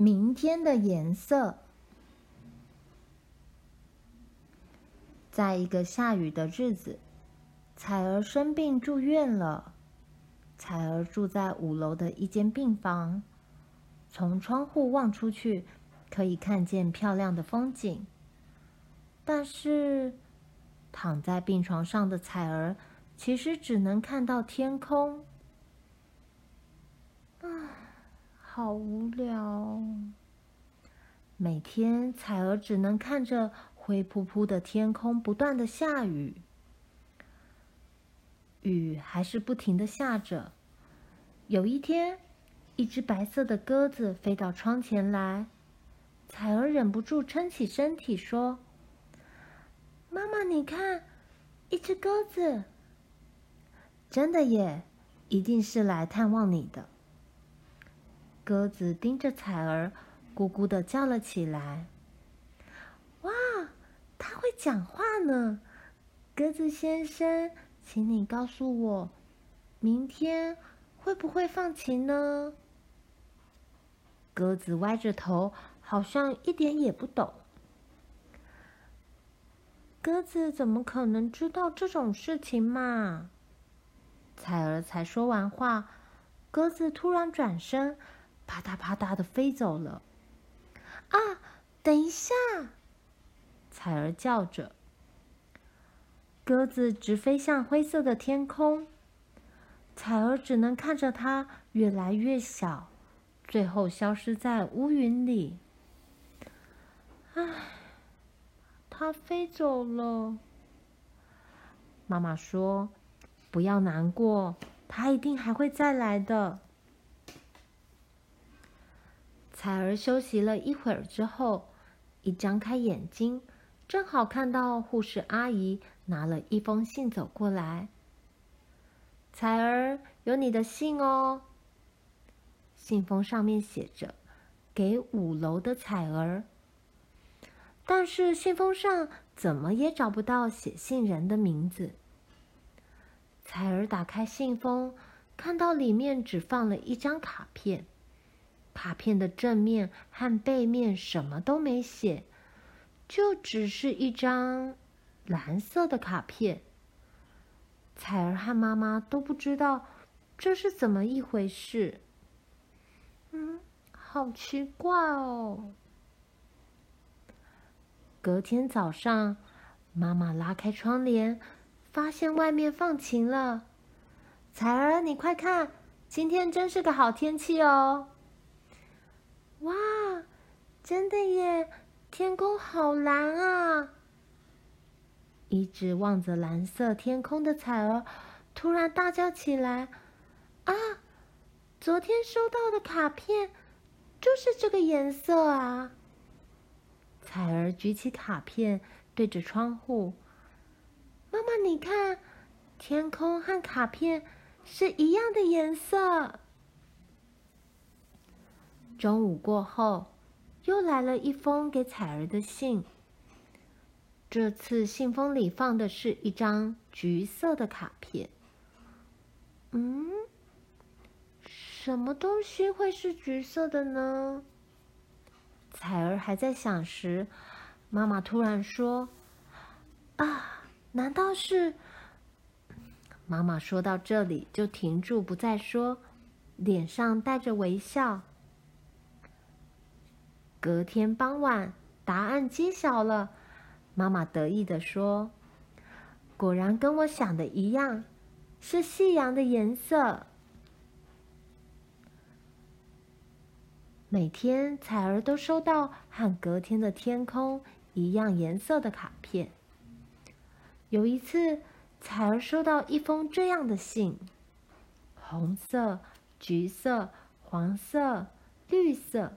明天的颜色。在一个下雨的日子，彩儿生病住院了。彩儿住在五楼的一间病房，从窗户望出去，可以看见漂亮的风景。但是，躺在病床上的彩儿，其实只能看到天空。啊，好无聊！每天，彩儿只能看着灰扑扑的天空，不断的下雨。雨还是不停的下着。有一天，一只白色的鸽子飞到窗前来，彩儿忍不住撑起身体说。妈妈，你看，一只鸽子。真的耶，一定是来探望你的。鸽子盯着彩儿，咕咕的叫了起来。哇，它会讲话呢！鸽子先生，请你告诉我，明天会不会放晴呢？鸽子歪着头，好像一点也不懂。鸽子怎么可能知道这种事情嘛？彩儿才说完话，鸽子突然转身，啪嗒啪嗒的飞走了。啊，等一下！彩儿叫着。鸽子直飞向灰色的天空，彩儿只能看着它越来越小，最后消失在乌云里。唉。它飞走了。妈妈说：“不要难过，它一定还会再来的。”彩儿休息了一会儿之后，一张开眼睛，正好看到护士阿姨拿了一封信走过来。“彩儿，有你的信哦。”信封上面写着：“给五楼的彩儿。”但是信封上怎么也找不到写信人的名字。彩儿打开信封，看到里面只放了一张卡片，卡片的正面和背面什么都没写，就只是一张蓝色的卡片。彩儿和妈妈都不知道这是怎么一回事。嗯，好奇怪哦。隔天早上，妈妈拉开窗帘，发现外面放晴了。彩儿，你快看，今天真是个好天气哦！哇，真的耶，天空好蓝啊！一直望着蓝色天空的彩儿，突然大叫起来：“啊，昨天收到的卡片就是这个颜色啊！”彩儿举起卡片，对着窗户：“妈妈，你看，天空和卡片是一样的颜色。”中午过后，又来了一封给彩儿的信。这次信封里放的是一张橘色的卡片。嗯，什么东西会是橘色的呢？彩儿还在想时，妈妈突然说：“啊，难道是？”妈妈说到这里就停住，不再说，脸上带着微笑。隔天傍晚，答案揭晓了，妈妈得意地说：“果然跟我想的一样，是夕阳的颜色。”每天，彩儿都收到和隔天的天空一样颜色的卡片。有一次，彩儿收到一封这样的信：红色、橘色、黄色、绿色、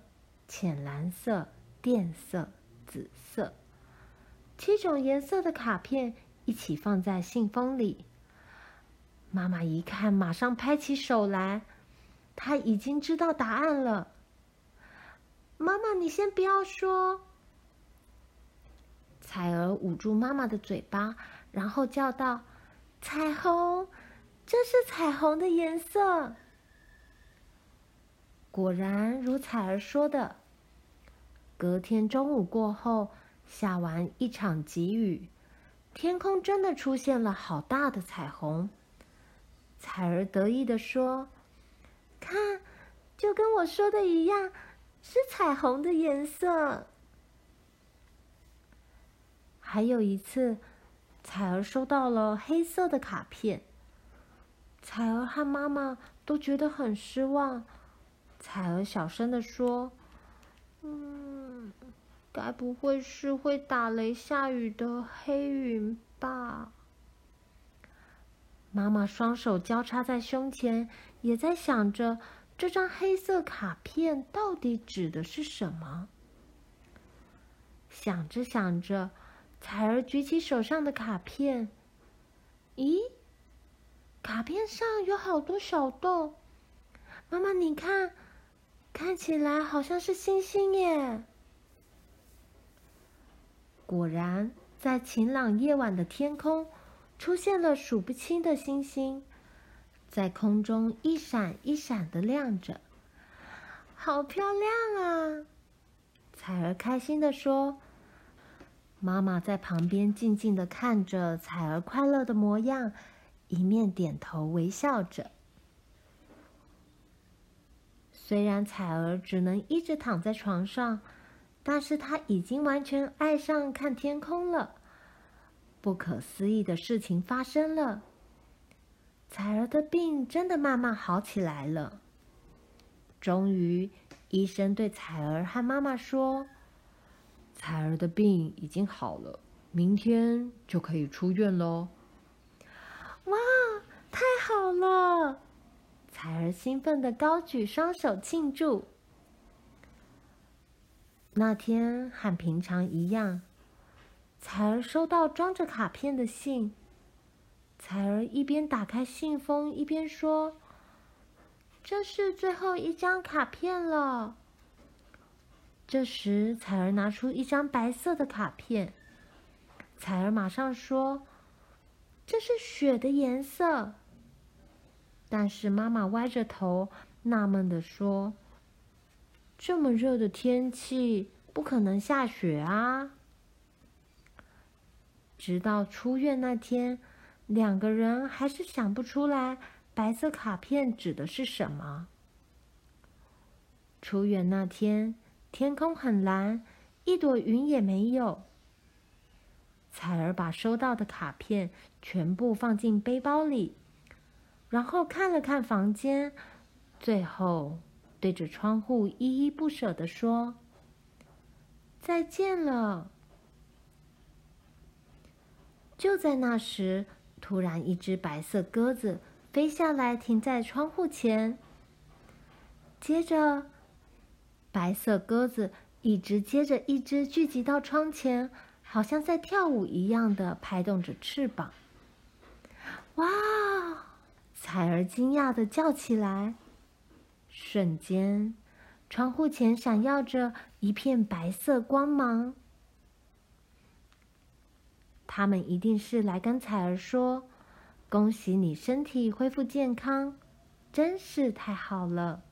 浅蓝色、靛色、紫色，七种颜色的卡片一起放在信封里。妈妈一看，马上拍起手来，她已经知道答案了。妈妈，你先不要说。彩儿捂住妈妈的嘴巴，然后叫道：“彩虹，这是彩虹的颜色。”果然如彩儿说的，隔天中午过后，下完一场急雨，天空真的出现了好大的彩虹。彩儿得意地说：“看，就跟我说的一样，是彩虹的颜色。”还有一次，彩儿收到了黑色的卡片，彩儿和妈妈都觉得很失望。彩儿小声地说：“嗯，该不会是会打雷下雨的黑云吧？”妈妈双手交叉在胸前，也在想着这张黑色卡片到底指的是什么。想着想着，彩儿举起手上的卡片，咦，卡片上有好多小洞。妈妈，你看，看起来好像是星星耶。果然，在晴朗夜晚的天空。出现了数不清的星星，在空中一闪一闪的亮着，好漂亮啊！彩儿开心地说：“妈妈在旁边静静地看着彩儿快乐的模样，一面点头微笑着。虽然彩儿只能一直躺在床上，但是她已经完全爱上看天空了。”不可思议的事情发生了，彩儿的病真的慢慢好起来了。终于，医生对彩儿和妈妈说：“彩儿的病已经好了，明天就可以出院喽。”哇，太好了！彩儿兴奋地高举双手庆祝。那天和平常一样。彩儿收到装着卡片的信，彩儿一边打开信封，一边说：“这是最后一张卡片了。”这时，彩儿拿出一张白色的卡片，彩儿马上说：“这是雪的颜色。”但是妈妈歪着头，纳闷地说：“这么热的天气，不可能下雪啊。”直到出院那天，两个人还是想不出来白色卡片指的是什么。出院那天，天空很蓝，一朵云也没有。彩儿把收到的卡片全部放进背包里，然后看了看房间，最后对着窗户依依不舍地说：“再见了。”就在那时，突然一只白色鸽子飞下来，停在窗户前。接着，白色鸽子一只接着一只聚集到窗前，好像在跳舞一样的拍动着翅膀。哇！惊讶的叫起来。瞬间，窗户前闪耀着一片白色光芒。他们一定是来跟彩儿说：“恭喜你身体恢复健康，真是太好了。”